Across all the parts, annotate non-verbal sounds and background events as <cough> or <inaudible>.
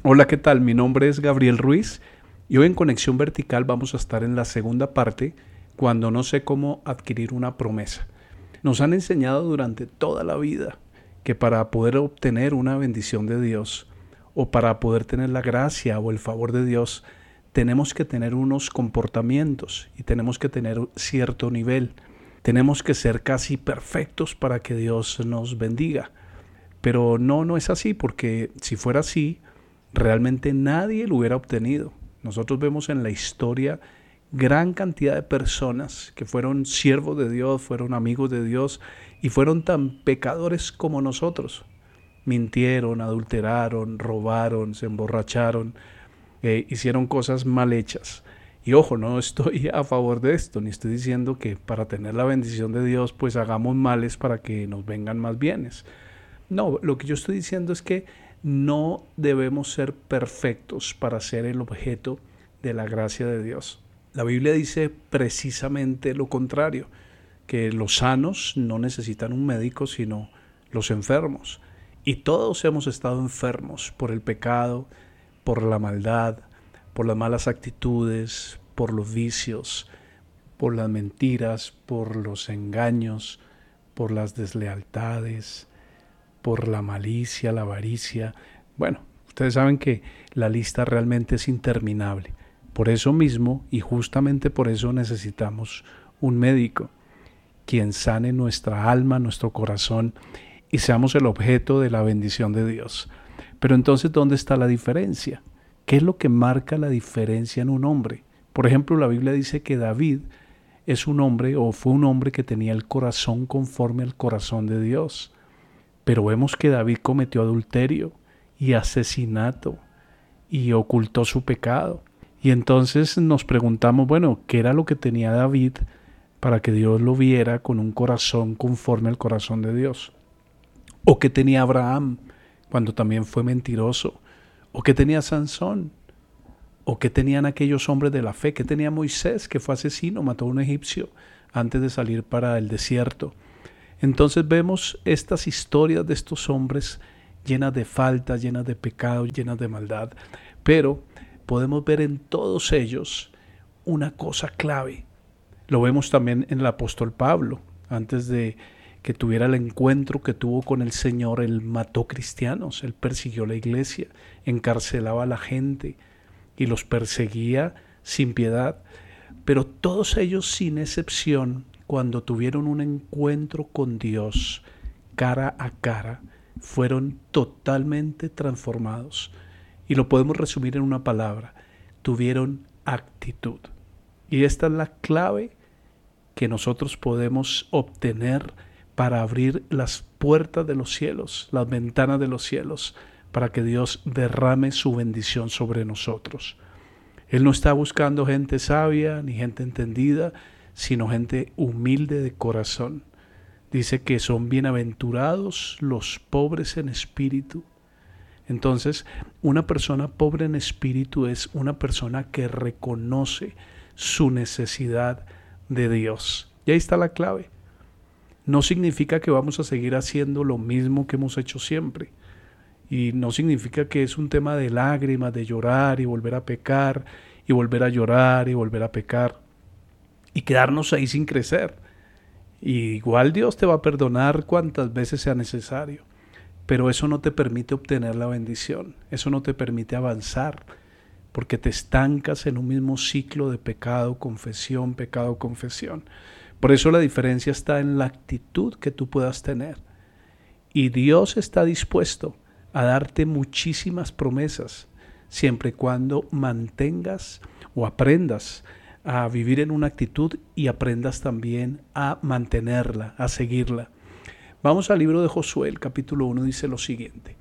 Hola, ¿qué tal? Mi nombre es Gabriel Ruiz y hoy en Conexión Vertical vamos a estar en la segunda parte cuando no sé cómo adquirir una promesa. Nos han enseñado durante toda la vida que para poder obtener una bendición de Dios o para poder tener la gracia o el favor de Dios, tenemos que tener unos comportamientos y tenemos que tener cierto nivel. Tenemos que ser casi perfectos para que Dios nos bendiga. Pero no, no es así, porque si fuera así, realmente nadie lo hubiera obtenido. Nosotros vemos en la historia gran cantidad de personas que fueron siervos de Dios, fueron amigos de Dios y fueron tan pecadores como nosotros. Mintieron, adulteraron, robaron, se emborracharon, eh, hicieron cosas mal hechas. Y ojo, no estoy <laughs> a favor de esto, ni estoy diciendo que para tener la bendición de Dios pues hagamos males para que nos vengan más bienes. No, lo que yo estoy diciendo es que no debemos ser perfectos para ser el objeto de la gracia de Dios. La Biblia dice precisamente lo contrario, que los sanos no necesitan un médico, sino los enfermos. Y todos hemos estado enfermos por el pecado, por la maldad, por las malas actitudes, por los vicios, por las mentiras, por los engaños, por las deslealtades, por la malicia, la avaricia. Bueno, ustedes saben que la lista realmente es interminable. Por eso mismo y justamente por eso necesitamos un médico, quien sane nuestra alma, nuestro corazón y seamos el objeto de la bendición de Dios. Pero entonces, ¿dónde está la diferencia? ¿Qué es lo que marca la diferencia en un hombre? Por ejemplo, la Biblia dice que David es un hombre o fue un hombre que tenía el corazón conforme al corazón de Dios. Pero vemos que David cometió adulterio y asesinato y ocultó su pecado. Y entonces nos preguntamos, bueno, ¿qué era lo que tenía David para que Dios lo viera con un corazón conforme al corazón de Dios? ¿O qué tenía Abraham cuando también fue mentiroso? ¿O qué tenía Sansón? ¿O qué tenían aquellos hombres de la fe? ¿Qué tenía Moisés que fue asesino, mató a un egipcio antes de salir para el desierto? Entonces vemos estas historias de estos hombres llenas de faltas, llenas de pecado, llenas de maldad, pero podemos ver en todos ellos una cosa clave. Lo vemos también en el apóstol Pablo, antes de que tuviera el encuentro que tuvo con el Señor, él mató cristianos, él persiguió la iglesia, encarcelaba a la gente y los perseguía sin piedad, pero todos ellos sin excepción cuando tuvieron un encuentro con Dios cara a cara, fueron totalmente transformados. Y lo podemos resumir en una palabra, tuvieron actitud. Y esta es la clave que nosotros podemos obtener para abrir las puertas de los cielos, las ventanas de los cielos, para que Dios derrame su bendición sobre nosotros. Él no está buscando gente sabia ni gente entendida, sino gente humilde de corazón. Dice que son bienaventurados los pobres en espíritu. Entonces, una persona pobre en espíritu es una persona que reconoce su necesidad de Dios. Y ahí está la clave. No significa que vamos a seguir haciendo lo mismo que hemos hecho siempre. Y no significa que es un tema de lágrimas, de llorar y volver a pecar, y volver a llorar y volver a pecar y quedarnos ahí sin crecer. Igual Dios te va a perdonar cuantas veces sea necesario, pero eso no te permite obtener la bendición, eso no te permite avanzar, porque te estancas en un mismo ciclo de pecado, confesión, pecado, confesión. Por eso la diferencia está en la actitud que tú puedas tener. Y Dios está dispuesto a darte muchísimas promesas, siempre y cuando mantengas o aprendas a vivir en una actitud y aprendas también a mantenerla, a seguirla. Vamos al libro de Josué, el capítulo 1 dice lo siguiente.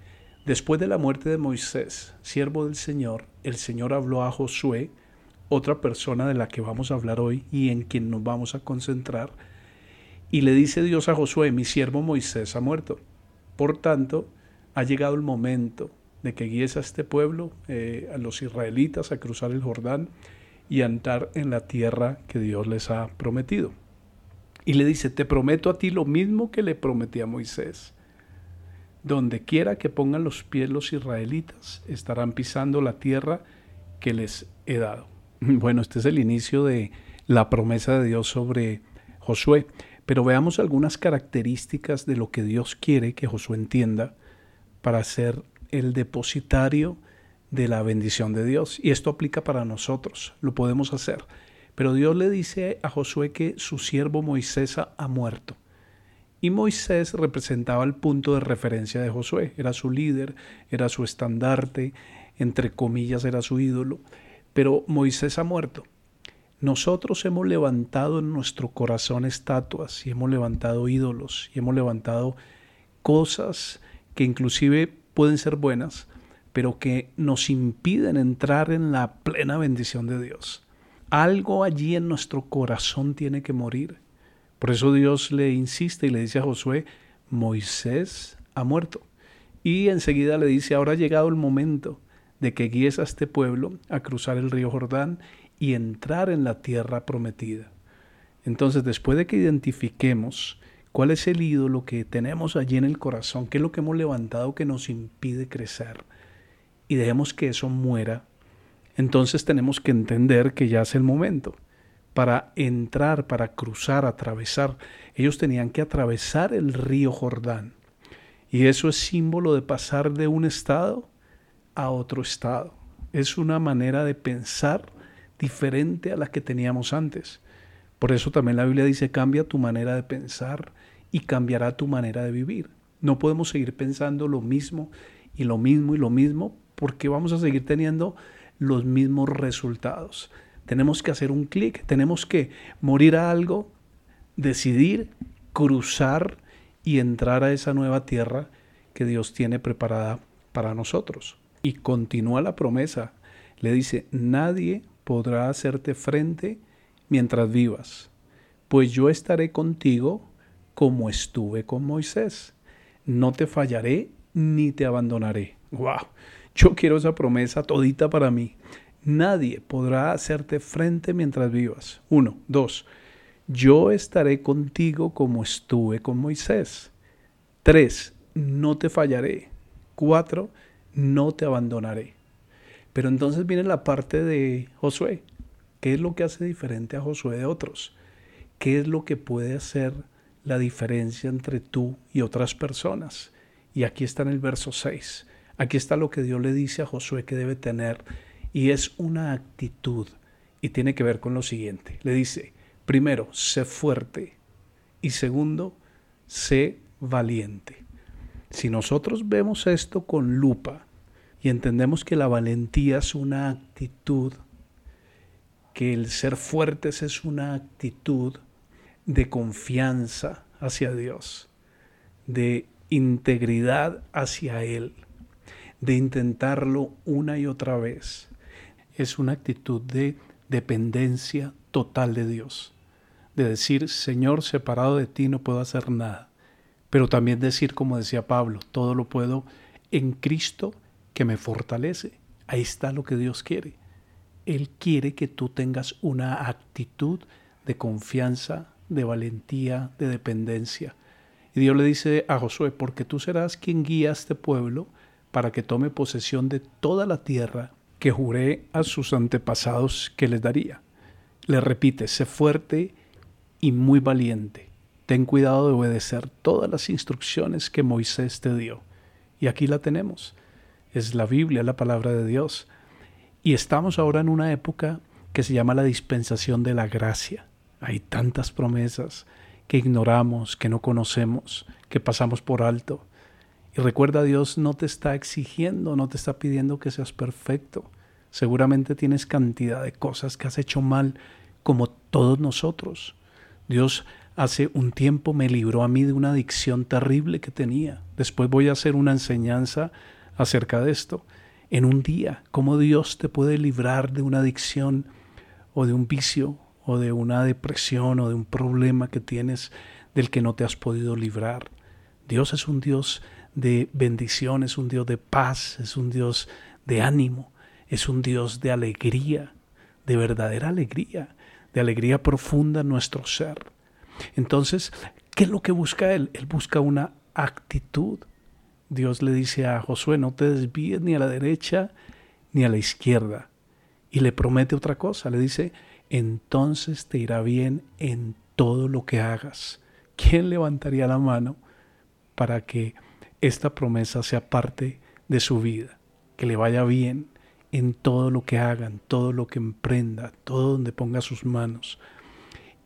Después de la muerte de Moisés, siervo del Señor, el Señor habló a Josué, otra persona de la que vamos a hablar hoy y en quien nos vamos a concentrar, y le dice Dios a Josué, mi siervo Moisés ha muerto. Por tanto, ha llegado el momento de que guíes a este pueblo, eh, a los israelitas, a cruzar el Jordán y andar en la tierra que Dios les ha prometido. Y le dice, te prometo a ti lo mismo que le prometí a Moisés. Donde quiera que pongan los pies los israelitas, estarán pisando la tierra que les he dado. <laughs> Bueno, este es el inicio de la promesa de Dios sobre Josué, pero veamos algunas características de lo que Dios quiere que Josué entienda para ser el depositario de la bendición de Dios. Y esto aplica para nosotros, lo podemos hacer. Pero Dios le dice a Josué que su siervo Moisés ha muerto. Y Moisés representaba el punto de referencia de Josué, era su líder, era su estandarte, entre comillas era su ídolo, pero Moisés ha muerto. Nosotros hemos levantado en nuestro corazón estatuas y hemos levantado ídolos y hemos levantado cosas que inclusive pueden ser buenas, pero que nos impiden entrar en la plena bendición de Dios. Algo allí en nuestro corazón tiene que morir. Por eso Dios le insiste y le dice a Josué, Moisés ha muerto. Y enseguida le dice, ahora ha llegado el momento de que guíes a este pueblo a cruzar el río Jordán y entrar en la tierra prometida. Entonces, después de que identifiquemos cuál es el ídolo que tenemos allí en el corazón, qué es lo que hemos levantado que nos impide crecer, y dejemos que eso muera, entonces tenemos que entender que ya es el momento para entrar, para cruzar, atravesar. Ellos tenían que atravesar el río Jordán. Y eso es símbolo de pasar de un estado a otro estado. Es una manera de pensar diferente a la que teníamos antes. Por eso también la Biblia dice, cambia tu manera de pensar y cambiará tu manera de vivir. No podemos seguir pensando lo mismo y lo mismo y lo mismo porque vamos a seguir teniendo los mismos resultados. Tenemos que hacer un clic, tenemos que morir a algo, decidir, cruzar y entrar a esa nueva tierra que Dios tiene preparada para nosotros. Y continúa la promesa. Le dice, nadie podrá hacerte frente mientras vivas, pues yo estaré contigo como estuve con Moisés. No te fallaré ni te abandonaré. ¡Wow! Yo quiero esa promesa todita para mí. Nadie podrá hacerte frente mientras vivas. Uno. Dos. Yo estaré contigo como estuve con Moisés. Tres. No te fallaré. Cuatro. No te abandonaré. Pero entonces viene la parte de Josué. ¿Qué es lo que hace diferente a Josué de otros? ¿Qué es lo que puede hacer la diferencia entre tú y otras personas? Y aquí está en el verso 6. Aquí está lo que Dios le dice a Josué que debe tener y es una actitud y tiene que ver con lo siguiente. Le dice, primero, sé fuerte y segundo, sé valiente. Si nosotros vemos esto con lupa y entendemos que la valentía es una actitud, que el ser fuertes es una actitud de confianza hacia Dios, de integridad hacia Él, de intentarlo una y otra vez, es una actitud de dependencia total de Dios. De decir, Señor, separado de ti no puedo hacer nada. Pero también decir, como decía Pablo, todo lo puedo en Cristo que me fortalece. Ahí está lo que Dios quiere. Él quiere que tú tengas una actitud de confianza, de valentía, de dependencia. Y Dios le dice a Josué, porque tú serás quien guía a este pueblo para que tome posesión de toda la tierra que juré a sus antepasados que les daría. Le repite, sé fuerte y muy valiente. Ten cuidado de obedecer todas las instrucciones que Moisés te dio. Y aquí la tenemos. Es la Biblia, la palabra de Dios. Y estamos ahora en una época que se llama la dispensación de la gracia. Hay tantas promesas que ignoramos, que no conocemos, que pasamos por alto. Y recuerda, Dios no te está exigiendo, no te está pidiendo que seas perfecto. Seguramente tienes cantidad de cosas que has hecho mal, como todos nosotros. Dios hace un tiempo me libró a mí de una adicción terrible que tenía. Después voy a hacer una enseñanza acerca de esto. En un día, cómo Dios te puede librar de una adicción o de un vicio o de una depresión o de un problema que tienes del que no te has podido librar. Dios es un Dios de bendición, es un Dios de paz, es un Dios de ánimo, es un Dios de alegría, de verdadera alegría, de alegría profunda en nuestro ser. Entonces, ¿qué es lo que busca Él? Él busca una actitud Dios le dice a Josué, no te desvíes ni a la derecha ni a la izquierda. Y le promete otra cosa, le dice, entonces te irá bien en todo lo que hagas. ¿Quién levantaría la mano para que esta promesa sea parte de su vida? Que le vaya bien en todo lo que haga, en todo lo que emprenda, todo donde ponga sus manos.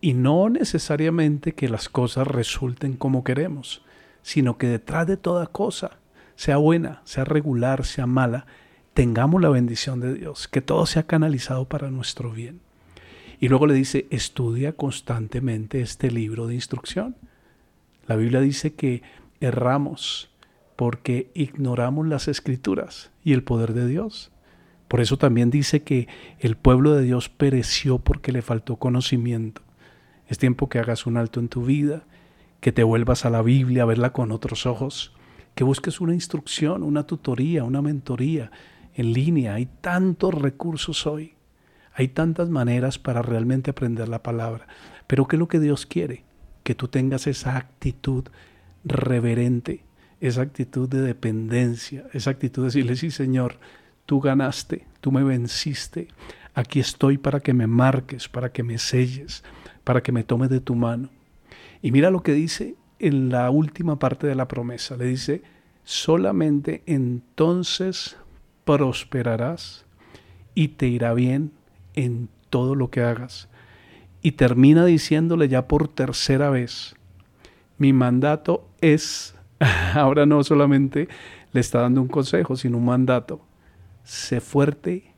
Y no necesariamente que las cosas resulten como queremos, sino que detrás de toda cosa, sea buena, sea regular, sea mala, tengamos la bendición de Dios, que todo sea canalizado para nuestro bien. Y luego le dice, estudia constantemente este libro de instrucción. La Biblia dice que erramos porque ignoramos las escrituras y el poder de Dios. Por eso también dice que el pueblo de Dios pereció porque le faltó conocimiento. Es tiempo que hagas un alto en tu vida, que te vuelvas a la Biblia a verla con otros ojos, que busques una instrucción, una tutoría, una mentoría en línea. Hay tantos recursos hoy. Hay tantas maneras para realmente aprender la palabra. Pero ¿qué es lo que Dios quiere? Que tú tengas esa actitud reverente, esa actitud de dependencia, esa actitud de decirle, sí Señor, tú ganaste, tú me venciste, aquí estoy para que me marques, para que me selles, para que me tomes de tu mano. Y mira lo que dice en la última parte de la promesa, le dice, solamente entonces prosperarás y te irá bien en todo lo que hagas. Y termina diciéndole ya por tercera vez, mi mandato es, <laughs> ahora no solamente le está dando un consejo, sino un mandato, sé fuerte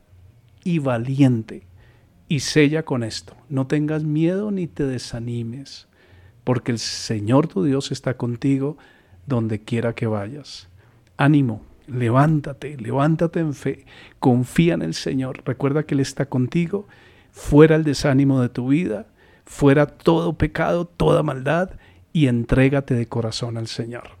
y valiente y sella con esto, no tengas miedo ni te desanimes, porque el Señor tu Dios está contigo donde quiera que vayas. Ánimo, levántate, levántate en fe, confía en el Señor, recuerda que Él está contigo, fuera el desánimo de tu vida, fuera todo pecado, toda maldad, y entrégate de corazón al Señor.